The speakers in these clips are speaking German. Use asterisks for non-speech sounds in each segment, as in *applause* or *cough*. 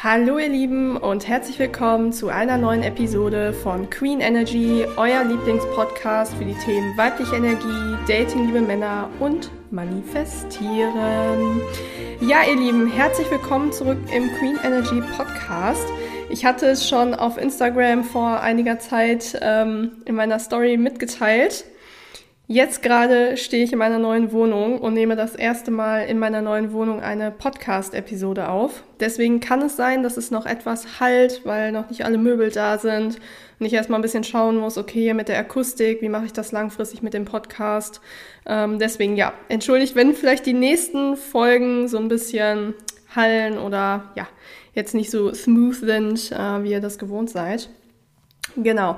Hallo ihr Lieben und herzlich willkommen zu einer neuen Episode von Queen Energy, euer Lieblingspodcast für die Themen weibliche Energie, Dating, liebe Männer und Manifestieren. Ja, ihr Lieben, herzlich willkommen zurück im Queen Energy Podcast. Ich hatte es schon auf Instagram vor einiger Zeit ähm, in meiner Story mitgeteilt. Jetzt gerade stehe ich in meiner neuen Wohnung und nehme das erste Mal in meiner neuen Wohnung eine Podcast-Episode auf. Deswegen kann es sein, dass es noch etwas halt, weil noch nicht alle Möbel da sind und ich erstmal ein bisschen schauen muss, okay, mit der Akustik, wie mache ich das langfristig mit dem Podcast. Ähm, deswegen ja, entschuldigt, wenn vielleicht die nächsten Folgen so ein bisschen hallen oder ja, jetzt nicht so smooth sind, äh, wie ihr das gewohnt seid. Genau.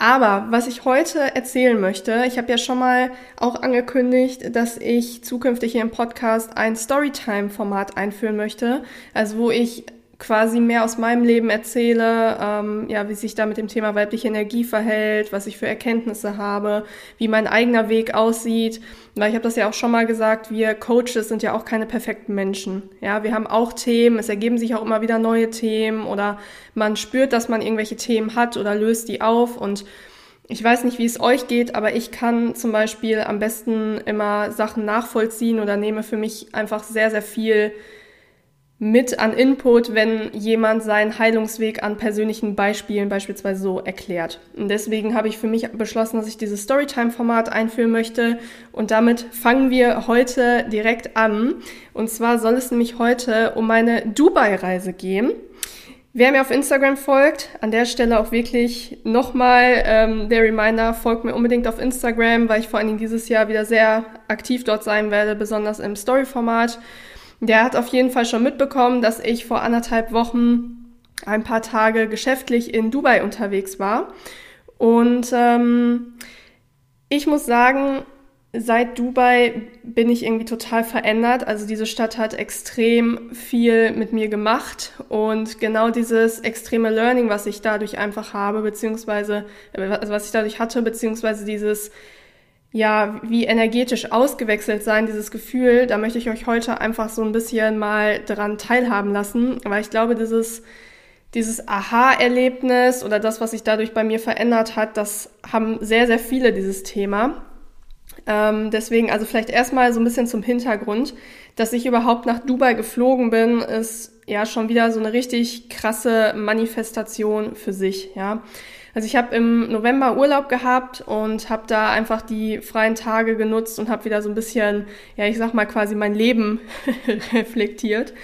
Aber was ich heute erzählen möchte, ich habe ja schon mal auch angekündigt, dass ich zukünftig hier im Podcast ein Storytime-Format einführen möchte, also wo ich quasi mehr aus meinem Leben erzähle, ähm, ja, wie sich da mit dem Thema weibliche Energie verhält, was ich für Erkenntnisse habe, wie mein eigener Weg aussieht. Weil ich habe das ja auch schon mal gesagt, wir Coaches sind ja auch keine perfekten Menschen. Ja, wir haben auch Themen, es ergeben sich auch immer wieder neue Themen oder man spürt, dass man irgendwelche Themen hat oder löst die auf und ich weiß nicht, wie es euch geht, aber ich kann zum Beispiel am besten immer Sachen nachvollziehen oder nehme für mich einfach sehr, sehr viel mit an Input, wenn jemand seinen Heilungsweg an persönlichen Beispielen beispielsweise so erklärt. Und deswegen habe ich für mich beschlossen, dass ich dieses Storytime-Format einführen möchte. Und damit fangen wir heute direkt an. Und zwar soll es nämlich heute um meine Dubai-Reise gehen. Wer mir auf Instagram folgt, an der Stelle auch wirklich nochmal ähm, der Reminder, folgt mir unbedingt auf Instagram, weil ich vor allen Dingen dieses Jahr wieder sehr aktiv dort sein werde, besonders im Story-Format. Der hat auf jeden Fall schon mitbekommen, dass ich vor anderthalb Wochen ein paar Tage geschäftlich in Dubai unterwegs war. Und ähm, ich muss sagen, seit Dubai bin ich irgendwie total verändert. Also diese Stadt hat extrem viel mit mir gemacht und genau dieses extreme Learning, was ich dadurch einfach habe, beziehungsweise also was ich dadurch hatte, beziehungsweise dieses ja, wie energetisch ausgewechselt sein, dieses Gefühl, da möchte ich euch heute einfach so ein bisschen mal dran teilhaben lassen, weil ich glaube, dieses, dieses Aha-Erlebnis oder das, was sich dadurch bei mir verändert hat, das haben sehr, sehr viele dieses Thema. Ähm, deswegen, also vielleicht erstmal so ein bisschen zum Hintergrund, dass ich überhaupt nach Dubai geflogen bin, ist ja schon wieder so eine richtig krasse Manifestation für sich, ja. Also ich habe im November Urlaub gehabt und habe da einfach die freien Tage genutzt und habe wieder so ein bisschen, ja, ich sag mal quasi mein Leben *laughs* reflektiert.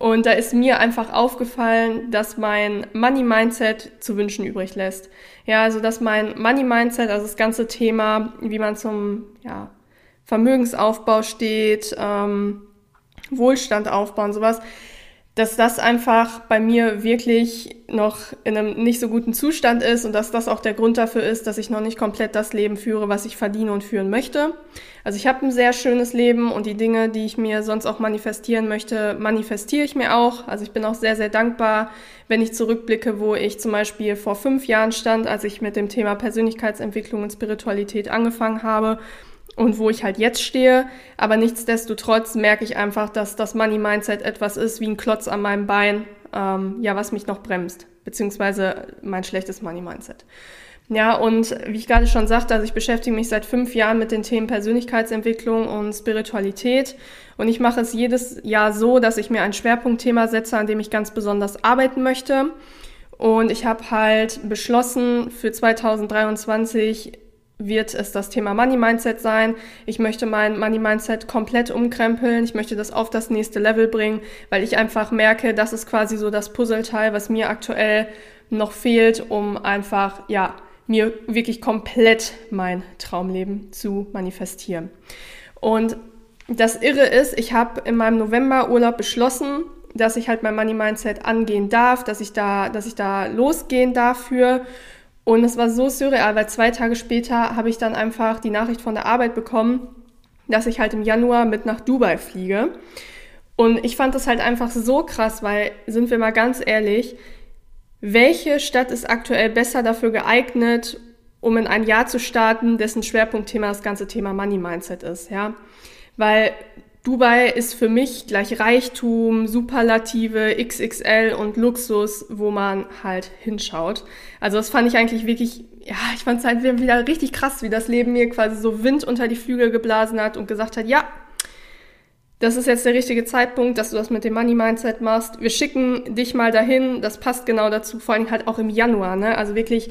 Und da ist mir einfach aufgefallen, dass mein Money Mindset zu wünschen übrig lässt. Ja, also dass mein Money Mindset, also das ganze Thema, wie man zum ja, Vermögensaufbau steht, ähm, Wohlstand aufbauen, sowas, dass das einfach bei mir wirklich noch in einem nicht so guten Zustand ist und dass das auch der Grund dafür ist, dass ich noch nicht komplett das Leben führe, was ich verdiene und führen möchte. Also ich habe ein sehr schönes Leben und die Dinge, die ich mir sonst auch manifestieren möchte, manifestiere ich mir auch. Also ich bin auch sehr, sehr dankbar, wenn ich zurückblicke, wo ich zum Beispiel vor fünf Jahren stand, als ich mit dem Thema Persönlichkeitsentwicklung und Spiritualität angefangen habe und wo ich halt jetzt stehe. Aber nichtsdestotrotz merke ich einfach, dass das Money Mindset etwas ist wie ein Klotz an meinem Bein, ähm, ja, was mich noch bremst, beziehungsweise mein schlechtes Money Mindset. Ja, und wie ich gerade schon sagte, also ich beschäftige mich seit fünf Jahren mit den Themen Persönlichkeitsentwicklung und Spiritualität. Und ich mache es jedes Jahr so, dass ich mir ein Schwerpunktthema setze, an dem ich ganz besonders arbeiten möchte. Und ich habe halt beschlossen, für 2023 wird es das Thema Money Mindset sein. Ich möchte mein Money Mindset komplett umkrempeln. Ich möchte das auf das nächste Level bringen, weil ich einfach merke, das ist quasi so das Puzzleteil, was mir aktuell noch fehlt, um einfach, ja, mir wirklich komplett mein Traumleben zu manifestieren. Und das Irre ist, ich habe in meinem November-Urlaub beschlossen, dass ich halt mein Money Mindset angehen darf, dass ich da, dass ich da losgehen darf für und es war so surreal, weil zwei Tage später habe ich dann einfach die Nachricht von der Arbeit bekommen, dass ich halt im Januar mit nach Dubai fliege. Und ich fand das halt einfach so krass, weil, sind wir mal ganz ehrlich, welche Stadt ist aktuell besser dafür geeignet, um in ein Jahr zu starten, dessen Schwerpunktthema das ganze Thema Money Mindset ist, ja? Weil Dubai ist für mich gleich Reichtum, Superlative, XXL und Luxus, wo man halt hinschaut. Also das fand ich eigentlich wirklich, ja, ich fand es halt wieder richtig krass, wie das Leben mir quasi so Wind unter die Flügel geblasen hat und gesagt hat, ja, das ist jetzt der richtige Zeitpunkt, dass du das mit dem Money Mindset machst. Wir schicken dich mal dahin, das passt genau dazu, vor allem halt auch im Januar, ne? Also wirklich,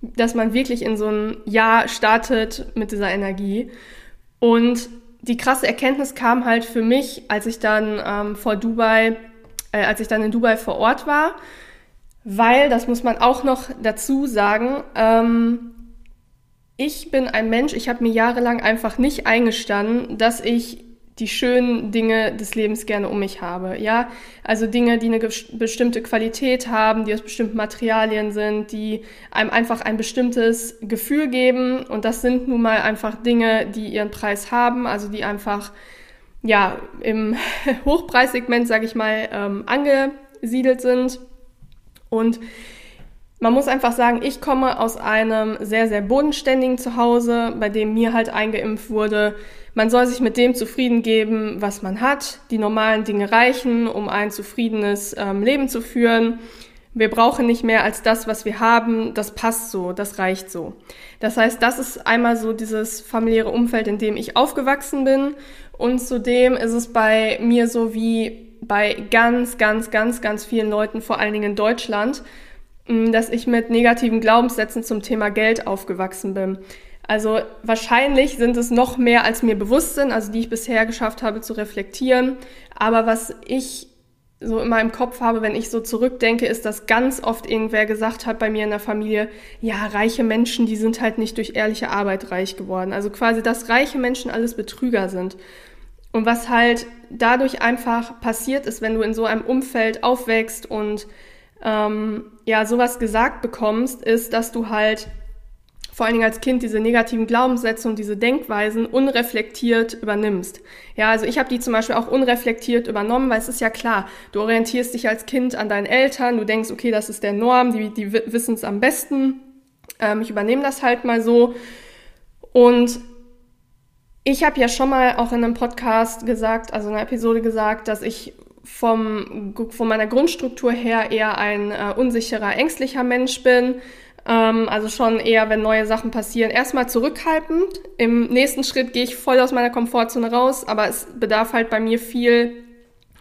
dass man wirklich in so ein Jahr startet mit dieser Energie. Und die krasse Erkenntnis kam halt für mich, als ich dann ähm, vor Dubai, äh, als ich dann in Dubai vor Ort war, weil, das muss man auch noch dazu sagen, ähm, ich bin ein Mensch, ich habe mir jahrelang einfach nicht eingestanden, dass ich die schönen Dinge des Lebens gerne um mich habe. Ja, also Dinge, die eine bestimmte Qualität haben, die aus bestimmten Materialien sind, die einem einfach ein bestimmtes Gefühl geben. Und das sind nun mal einfach Dinge, die ihren Preis haben, also die einfach ja im *laughs* Hochpreissegment, sage ich mal, ähm, angesiedelt sind. Und man muss einfach sagen, ich komme aus einem sehr, sehr bodenständigen Zuhause, bei dem mir halt eingeimpft wurde, man soll sich mit dem zufrieden geben, was man hat. Die normalen Dinge reichen, um ein zufriedenes ähm, Leben zu führen. Wir brauchen nicht mehr als das, was wir haben. Das passt so, das reicht so. Das heißt, das ist einmal so dieses familiäre Umfeld, in dem ich aufgewachsen bin. Und zudem ist es bei mir so wie bei ganz, ganz, ganz, ganz vielen Leuten, vor allen Dingen in Deutschland, dass ich mit negativen Glaubenssätzen zum Thema Geld aufgewachsen bin. Also wahrscheinlich sind es noch mehr, als mir bewusst sind, also die ich bisher geschafft habe zu reflektieren. Aber was ich so in meinem Kopf habe, wenn ich so zurückdenke, ist, dass ganz oft irgendwer gesagt hat bei mir in der Familie, ja, reiche Menschen, die sind halt nicht durch ehrliche Arbeit reich geworden. Also quasi, dass reiche Menschen alles Betrüger sind. Und was halt dadurch einfach passiert ist, wenn du in so einem Umfeld aufwächst und ähm, ja sowas gesagt bekommst, ist, dass du halt vor allen Dingen als Kind diese negativen Glaubenssätze und diese Denkweisen unreflektiert übernimmst. Ja, also ich habe die zum Beispiel auch unreflektiert übernommen, weil es ist ja klar, du orientierst dich als Kind an deinen Eltern, du denkst, okay, das ist der Norm, die, die wissen es am besten, ähm, ich übernehme das halt mal so. Und ich habe ja schon mal auch in einem Podcast gesagt, also in einer Episode gesagt, dass ich vom, von meiner Grundstruktur her eher ein äh, unsicherer, ängstlicher Mensch bin. Ähm, also schon eher, wenn neue Sachen passieren, erstmal zurückhaltend. Im nächsten Schritt gehe ich voll aus meiner Komfortzone raus, aber es bedarf halt bei mir viel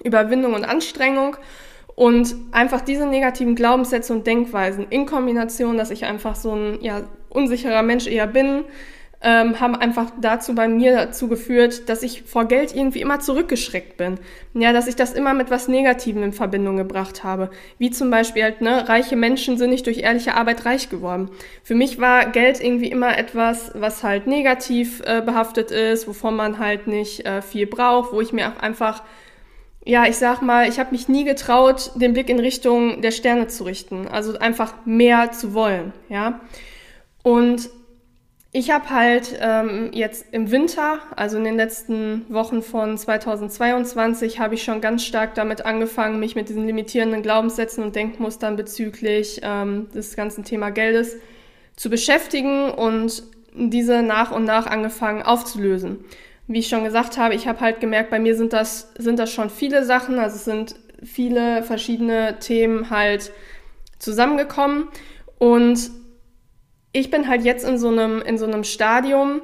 Überwindung und Anstrengung. Und einfach diese negativen Glaubenssätze und Denkweisen in Kombination, dass ich einfach so ein ja, unsicherer Mensch eher bin, ähm, haben einfach dazu bei mir dazu geführt, dass ich vor Geld irgendwie immer zurückgeschreckt bin. Ja, dass ich das immer mit was Negativem in Verbindung gebracht habe. Wie zum Beispiel halt, ne, reiche Menschen sind nicht durch ehrliche Arbeit reich geworden. Für mich war Geld irgendwie immer etwas, was halt negativ äh, behaftet ist, wovon man halt nicht äh, viel braucht, wo ich mir auch einfach ja, ich sag mal, ich habe mich nie getraut, den Blick in Richtung der Sterne zu richten. Also einfach mehr zu wollen, ja. Und ich habe halt ähm, jetzt im Winter, also in den letzten Wochen von 2022, habe ich schon ganz stark damit angefangen, mich mit diesen limitierenden Glaubenssätzen und Denkmustern bezüglich ähm, des ganzen Thema Geldes zu beschäftigen und diese nach und nach angefangen aufzulösen. Wie ich schon gesagt habe, ich habe halt gemerkt, bei mir sind das, sind das schon viele Sachen, also es sind viele verschiedene Themen halt zusammengekommen und ich bin halt jetzt in so einem, in so einem Stadium,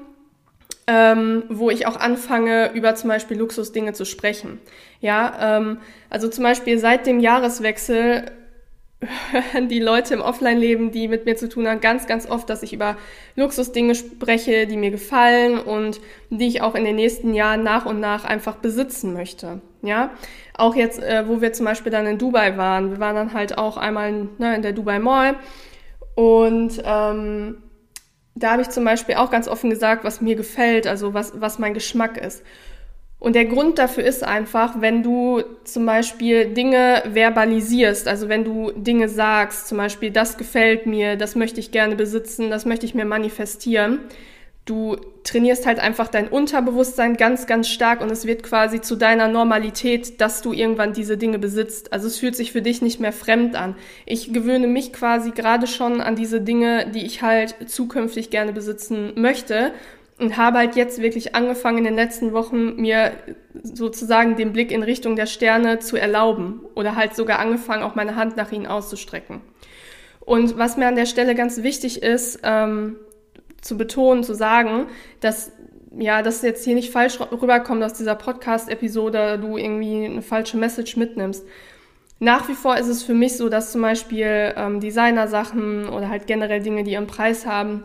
ähm, wo ich auch anfange, über zum Beispiel Luxusdinge zu sprechen. Ja, ähm, also zum Beispiel seit dem Jahreswechsel hören die Leute im Offline-Leben, die mit mir zu tun haben, ganz, ganz oft, dass ich über Luxusdinge spreche, die mir gefallen und die ich auch in den nächsten Jahren nach und nach einfach besitzen möchte. Ja, auch jetzt, äh, wo wir zum Beispiel dann in Dubai waren. Wir waren dann halt auch einmal ne, in der Dubai Mall und ähm, da habe ich zum Beispiel auch ganz offen gesagt, was mir gefällt, also was, was mein Geschmack ist. Und der Grund dafür ist einfach, wenn du zum Beispiel Dinge verbalisierst, also wenn du Dinge sagst, zum Beispiel, das gefällt mir, das möchte ich gerne besitzen, das möchte ich mir manifestieren, du trainierst halt einfach dein Unterbewusstsein ganz, ganz stark und es wird quasi zu deiner Normalität, dass du irgendwann diese Dinge besitzt. Also es fühlt sich für dich nicht mehr fremd an. Ich gewöhne mich quasi gerade schon an diese Dinge, die ich halt zukünftig gerne besitzen möchte. und habe halt jetzt wirklich angefangen in den letzten Wochen mir sozusagen den Blick in Richtung der Sterne zu erlauben oder halt sogar angefangen, auch meine Hand nach ihnen auszustrecken. Und was mir an der Stelle ganz wichtig ist, ähm, zu betonen, zu sagen, dass ja, dass jetzt hier nicht falsch rüberkommt aus dieser Podcast-Episode, du irgendwie eine falsche Message mitnimmst. Nach wie vor ist es für mich so, dass zum Beispiel ähm, Designer-Sachen oder halt generell Dinge, die ihren Preis haben,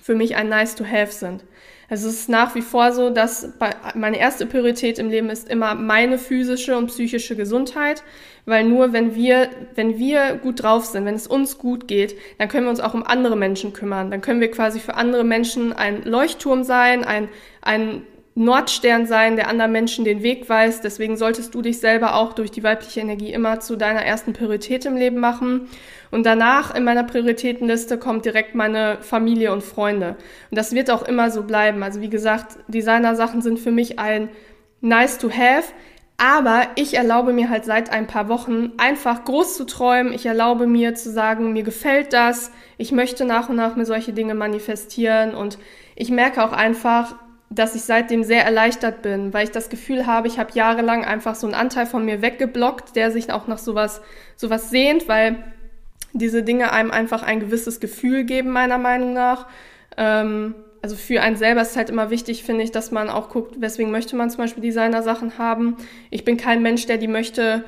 für mich ein Nice to Have sind. Also es ist nach wie vor so, dass meine erste Priorität im Leben ist immer meine physische und psychische Gesundheit, weil nur wenn wir, wenn wir gut drauf sind, wenn es uns gut geht, dann können wir uns auch um andere Menschen kümmern. Dann können wir quasi für andere Menschen ein Leuchtturm sein, ein, ein Nordstern sein, der anderen Menschen den Weg weist. Deswegen solltest du dich selber auch durch die weibliche Energie immer zu deiner ersten Priorität im Leben machen. Und danach in meiner Prioritätenliste kommt direkt meine Familie und Freunde. Und das wird auch immer so bleiben. Also wie gesagt, Designer-Sachen sind für mich ein nice to have. Aber ich erlaube mir halt seit ein paar Wochen einfach groß zu träumen. Ich erlaube mir zu sagen, mir gefällt das. Ich möchte nach und nach mir solche Dinge manifestieren. Und ich merke auch einfach, dass ich seitdem sehr erleichtert bin, weil ich das Gefühl habe, ich habe jahrelang einfach so einen Anteil von mir weggeblockt, der sich auch nach sowas, sowas sehnt, weil diese Dinge einem einfach ein gewisses Gefühl geben, meiner Meinung nach. Ähm, also für einen selber ist es halt immer wichtig, finde ich, dass man auch guckt, weswegen möchte man zum Beispiel Designer-Sachen haben. Ich bin kein Mensch, der die möchte,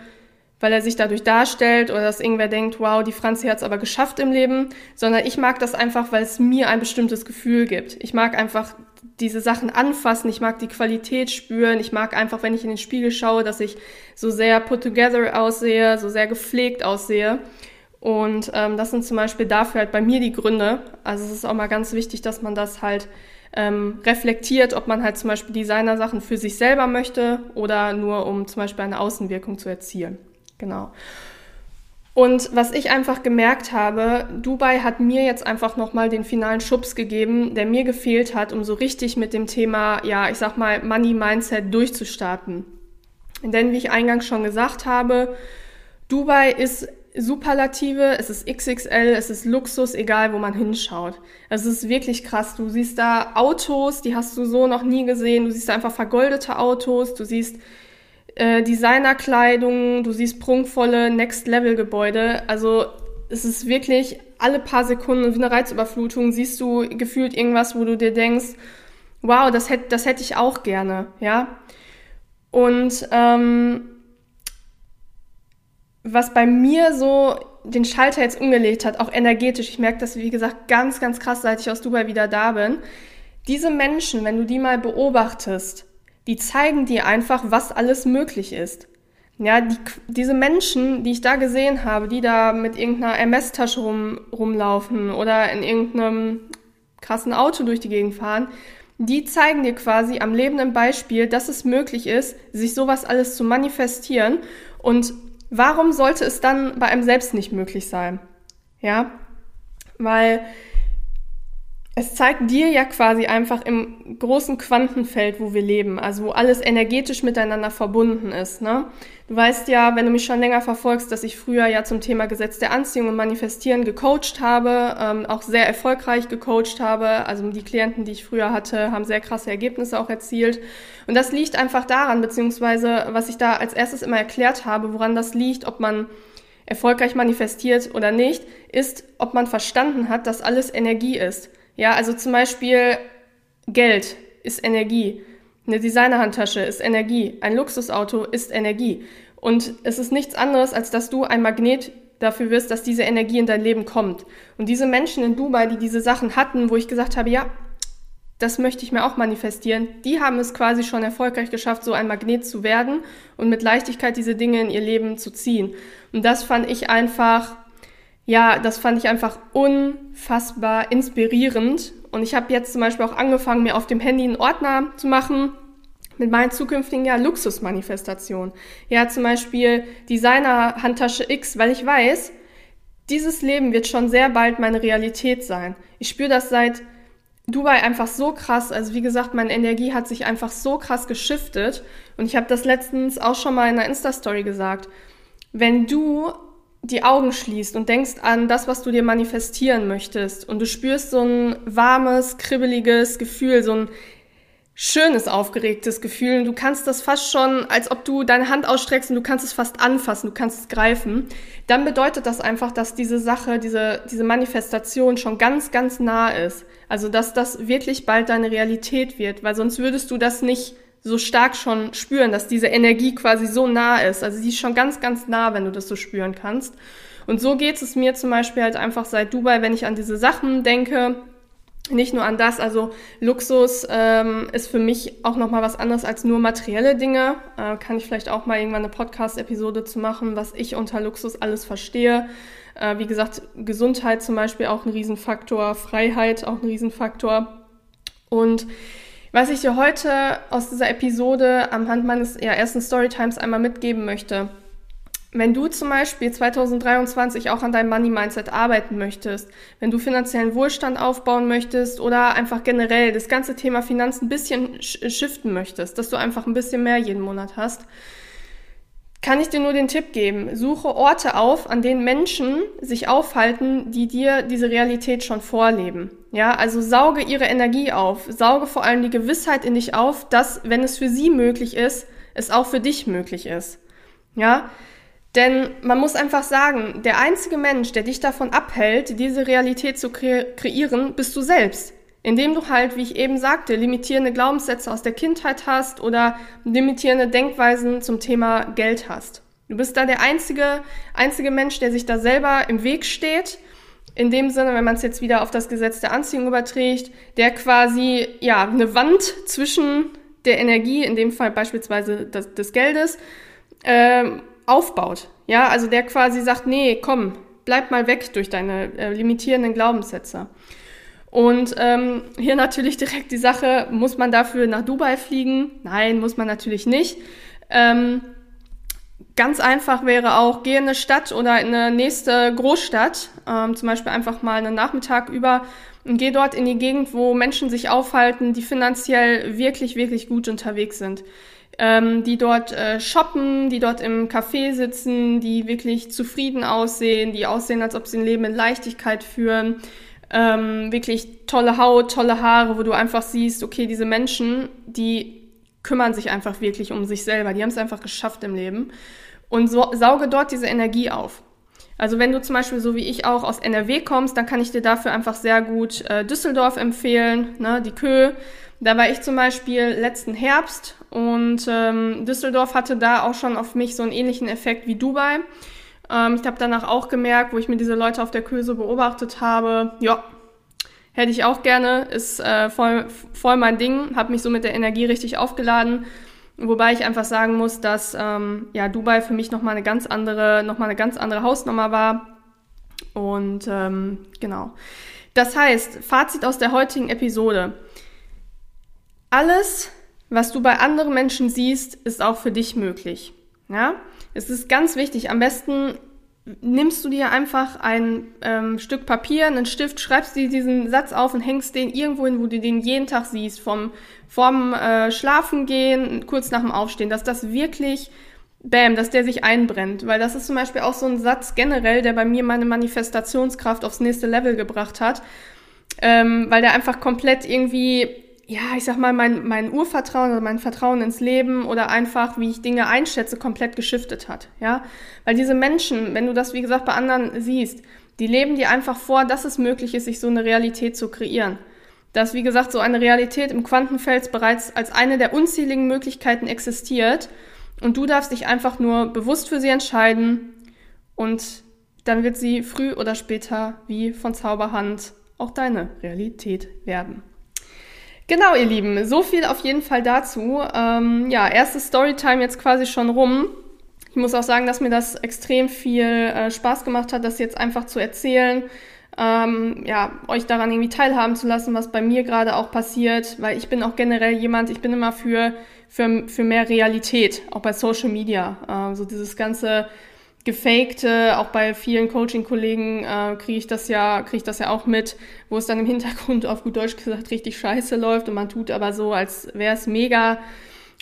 weil er sich dadurch darstellt oder dass irgendwer denkt, wow, die Franzi hat es aber geschafft im Leben, sondern ich mag das einfach, weil es mir ein bestimmtes Gefühl gibt. Ich mag einfach diese Sachen anfassen, ich mag die Qualität spüren, ich mag einfach, wenn ich in den Spiegel schaue, dass ich so sehr put together aussehe, so sehr gepflegt aussehe. Und ähm, das sind zum Beispiel dafür halt bei mir die Gründe. Also es ist auch mal ganz wichtig, dass man das halt ähm, reflektiert, ob man halt zum Beispiel Designer-Sachen für sich selber möchte oder nur um zum Beispiel eine Außenwirkung zu erzielen. Genau. Und was ich einfach gemerkt habe, Dubai hat mir jetzt einfach nochmal den finalen Schubs gegeben, der mir gefehlt hat, um so richtig mit dem Thema, ja, ich sag mal, Money Mindset durchzustarten. Denn wie ich eingangs schon gesagt habe, Dubai ist Superlative, es ist XXL, es ist Luxus, egal wo man hinschaut. Es ist wirklich krass. Du siehst da Autos, die hast du so noch nie gesehen. Du siehst da einfach vergoldete Autos, du siehst äh, Designerkleidung, du siehst prunkvolle Next-Level-Gebäude. Also es ist wirklich alle paar Sekunden wie eine Reizüberflutung siehst du gefühlt irgendwas, wo du dir denkst, wow, das hätte das hätte ich auch gerne, ja. Und ähm, was bei mir so den Schalter jetzt umgelegt hat, auch energetisch, ich merke das, wie gesagt, ganz, ganz krass, seit ich aus Dubai wieder da bin. Diese Menschen, wenn du die mal beobachtest, die zeigen dir einfach, was alles möglich ist. Ja, die, diese Menschen, die ich da gesehen habe, die da mit irgendeiner MS-Tasche rum, rumlaufen oder in irgendeinem krassen Auto durch die Gegend fahren, die zeigen dir quasi am lebenden Beispiel, dass es möglich ist, sich sowas alles zu manifestieren und Warum sollte es dann bei einem selbst nicht möglich sein? Ja, weil es zeigt dir ja quasi einfach im großen Quantenfeld, wo wir leben, also wo alles energetisch miteinander verbunden ist. Ne? Du weißt ja, wenn du mich schon länger verfolgst, dass ich früher ja zum Thema Gesetz der Anziehung und Manifestieren gecoacht habe, ähm, auch sehr erfolgreich gecoacht habe. Also die Klienten, die ich früher hatte, haben sehr krasse Ergebnisse auch erzielt. Und das liegt einfach daran, beziehungsweise was ich da als erstes immer erklärt habe, woran das liegt, ob man erfolgreich manifestiert oder nicht, ist, ob man verstanden hat, dass alles Energie ist. Ja, also zum Beispiel Geld ist Energie. Eine Designerhandtasche ist Energie. Ein Luxusauto ist Energie. Und es ist nichts anderes, als dass du ein Magnet dafür wirst, dass diese Energie in dein Leben kommt. Und diese Menschen in Dubai, die diese Sachen hatten, wo ich gesagt habe, ja, das möchte ich mir auch manifestieren, die haben es quasi schon erfolgreich geschafft, so ein Magnet zu werden und mit Leichtigkeit diese Dinge in ihr Leben zu ziehen. Und das fand ich einfach, ja, das fand ich einfach unfassbar inspirierend und ich habe jetzt zum Beispiel auch angefangen, mir auf dem Handy einen Ordner zu machen mit meinen zukünftigen ja, Luxusmanifestationen. Ja, zum Beispiel Designer-Handtasche X, weil ich weiß, dieses Leben wird schon sehr bald meine Realität sein. Ich spüre das seit Dubai einfach so krass. Also wie gesagt, meine Energie hat sich einfach so krass geschiftet. Und ich habe das letztens auch schon mal in einer Insta-Story gesagt. Wenn du die Augen schließt und denkst an das, was du dir manifestieren möchtest. Und du spürst so ein warmes, kribbeliges Gefühl, so ein schönes, aufgeregtes Gefühl. Und du kannst das fast schon, als ob du deine Hand ausstreckst und du kannst es fast anfassen, du kannst es greifen, dann bedeutet das einfach, dass diese Sache, diese, diese Manifestation schon ganz, ganz nah ist. Also, dass das wirklich bald deine Realität wird, weil sonst würdest du das nicht so stark schon spüren, dass diese Energie quasi so nah ist. Also sie ist schon ganz, ganz nah, wenn du das so spüren kannst. Und so geht es mir zum Beispiel halt einfach seit Dubai, wenn ich an diese Sachen denke, nicht nur an das, also Luxus ähm, ist für mich auch nochmal was anderes als nur materielle Dinge. Äh, kann ich vielleicht auch mal irgendwann eine Podcast-Episode zu machen, was ich unter Luxus alles verstehe. Äh, wie gesagt, Gesundheit zum Beispiel auch ein Riesenfaktor, Freiheit auch ein Riesenfaktor. Und was ich dir heute aus dieser Episode anhand meines ja, ersten Storytimes einmal mitgeben möchte, wenn du zum Beispiel 2023 auch an deinem Money Mindset arbeiten möchtest, wenn du finanziellen Wohlstand aufbauen möchtest oder einfach generell das ganze Thema Finanzen ein bisschen shiften möchtest, dass du einfach ein bisschen mehr jeden Monat hast, kann ich dir nur den Tipp geben, suche Orte auf, an denen Menschen sich aufhalten, die dir diese Realität schon vorleben. Ja, also sauge ihre Energie auf, sauge vor allem die Gewissheit in dich auf, dass, wenn es für sie möglich ist, es auch für dich möglich ist. Ja, denn man muss einfach sagen, der einzige Mensch, der dich davon abhält, diese Realität zu kre kreieren, bist du selbst indem du halt, wie ich eben sagte, limitierende Glaubenssätze aus der Kindheit hast oder limitierende Denkweisen zum Thema Geld hast. Du bist da der einzige, einzige Mensch, der sich da selber im Weg steht. In dem Sinne, wenn man es jetzt wieder auf das Gesetz der Anziehung überträgt, der quasi, ja, eine Wand zwischen der Energie, in dem Fall beispielsweise des, des Geldes, äh, aufbaut. Ja, also der quasi sagt, nee, komm, bleib mal weg durch deine äh, limitierenden Glaubenssätze. Und ähm, hier natürlich direkt die Sache, muss man dafür nach Dubai fliegen? Nein, muss man natürlich nicht. Ähm, ganz einfach wäre auch, geh in eine Stadt oder in eine nächste Großstadt, ähm, zum Beispiel einfach mal einen Nachmittag über und geh dort in die Gegend, wo Menschen sich aufhalten, die finanziell wirklich, wirklich gut unterwegs sind. Ähm, die dort äh, shoppen, die dort im Café sitzen, die wirklich zufrieden aussehen, die aussehen, als ob sie ein Leben in Leichtigkeit führen ähm, wirklich tolle Haut, tolle Haare, wo du einfach siehst, okay, diese Menschen, die kümmern sich einfach wirklich um sich selber, die haben es einfach geschafft im Leben und so, sauge dort diese Energie auf. Also wenn du zum Beispiel so wie ich auch aus NRW kommst, dann kann ich dir dafür einfach sehr gut äh, Düsseldorf empfehlen, ne, die Kö. Da war ich zum Beispiel letzten Herbst und ähm, Düsseldorf hatte da auch schon auf mich so einen ähnlichen Effekt wie Dubai. Ähm, ich habe danach auch gemerkt, wo ich mir diese Leute auf der Köse beobachtet habe, ja, hätte ich auch gerne, ist äh, voll, voll mein Ding, habe mich so mit der Energie richtig aufgeladen. Wobei ich einfach sagen muss, dass ähm, ja, Dubai für mich nochmal eine ganz andere, noch mal eine ganz andere Hausnummer war. Und ähm, genau. Das heißt, Fazit aus der heutigen Episode. Alles, was du bei anderen Menschen siehst, ist auch für dich möglich. Ja? Es ist ganz wichtig, am besten nimmst du dir einfach ein ähm, Stück Papier, einen Stift, schreibst dir diesen Satz auf und hängst den irgendwo hin, wo du den jeden Tag siehst, vom, vom äh, Schlafen gehen, kurz nach dem Aufstehen, dass das wirklich, bam, dass der sich einbrennt. Weil das ist zum Beispiel auch so ein Satz generell, der bei mir meine Manifestationskraft aufs nächste Level gebracht hat. Ähm, weil der einfach komplett irgendwie ja, ich sag mal, mein, mein Urvertrauen oder mein Vertrauen ins Leben oder einfach, wie ich Dinge einschätze, komplett geschiftet hat. Ja, weil diese Menschen, wenn du das, wie gesagt, bei anderen siehst, die leben dir einfach vor, dass es möglich ist, sich so eine Realität zu kreieren. Dass, wie gesagt, so eine Realität im Quantenfeld bereits als eine der unzähligen Möglichkeiten existiert und du darfst dich einfach nur bewusst für sie entscheiden und dann wird sie früh oder später wie von Zauberhand auch deine Realität werden. Genau, ihr Lieben, so viel auf jeden Fall dazu. Ähm, ja, erstes Storytime jetzt quasi schon rum. Ich muss auch sagen, dass mir das extrem viel äh, Spaß gemacht hat, das jetzt einfach zu erzählen. Ähm, ja, euch daran irgendwie teilhaben zu lassen, was bei mir gerade auch passiert, weil ich bin auch generell jemand, ich bin immer für, für, für mehr Realität, auch bei Social Media. Äh, so dieses ganze gefakte, auch bei vielen Coaching-Kollegen äh, kriege ich das ja, kriege ich das ja auch mit, wo es dann im Hintergrund auf gut Deutsch gesagt richtig scheiße läuft und man tut aber so, als wäre es mega.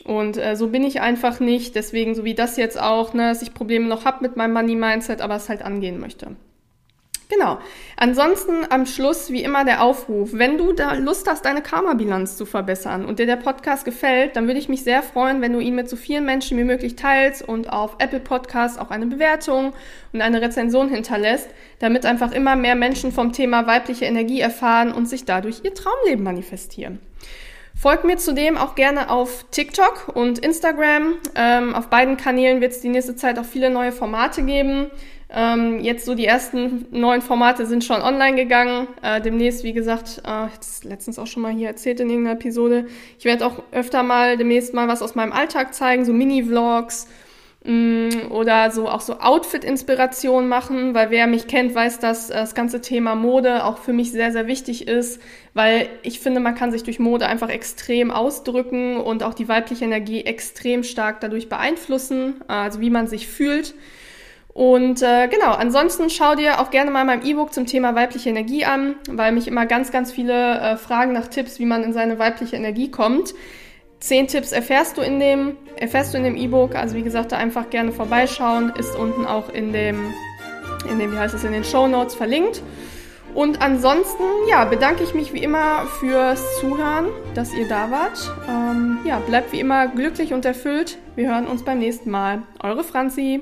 Und äh, so bin ich einfach nicht. Deswegen, so wie das jetzt auch, ne, dass ich Probleme noch habe mit meinem Money-Mindset, aber es halt angehen möchte. Genau. Ansonsten am Schluss wie immer der Aufruf. Wenn du da Lust hast, deine Karma-Bilanz zu verbessern und dir der Podcast gefällt, dann würde ich mich sehr freuen, wenn du ihn mit so vielen Menschen wie möglich teilst und auf Apple Podcasts auch eine Bewertung und eine Rezension hinterlässt, damit einfach immer mehr Menschen vom Thema weibliche Energie erfahren und sich dadurch ihr Traumleben manifestieren. Folgt mir zudem auch gerne auf TikTok und Instagram. Ähm, auf beiden Kanälen wird es die nächste Zeit auch viele neue Formate geben. Ähm, jetzt so die ersten neuen Formate sind schon online gegangen. Äh, demnächst, wie gesagt, äh, letztens auch schon mal hier erzählt in irgendeiner Episode. Ich werde auch öfter mal demnächst mal was aus meinem Alltag zeigen, so Mini-Vlogs mm, oder so auch so Outfit-Inspiration machen, weil wer mich kennt, weiß, dass äh, das ganze Thema Mode auch für mich sehr, sehr wichtig ist, weil ich finde, man kann sich durch Mode einfach extrem ausdrücken und auch die weibliche Energie extrem stark dadurch beeinflussen, äh, also wie man sich fühlt. Und äh, genau, ansonsten schau dir auch gerne mal mein E-Book zum Thema weibliche Energie an, weil mich immer ganz, ganz viele äh, fragen nach Tipps, wie man in seine weibliche Energie kommt. Zehn Tipps erfährst du in dem, erfährst du in dem E-Book. Also wie gesagt, da einfach gerne vorbeischauen. Ist unten auch in dem, in dem, wie heißt es, in den Show Notes verlinkt. Und ansonsten, ja, bedanke ich mich wie immer fürs Zuhören, dass ihr da wart. Ähm, ja, bleibt wie immer glücklich und erfüllt. Wir hören uns beim nächsten Mal. Eure Franzi.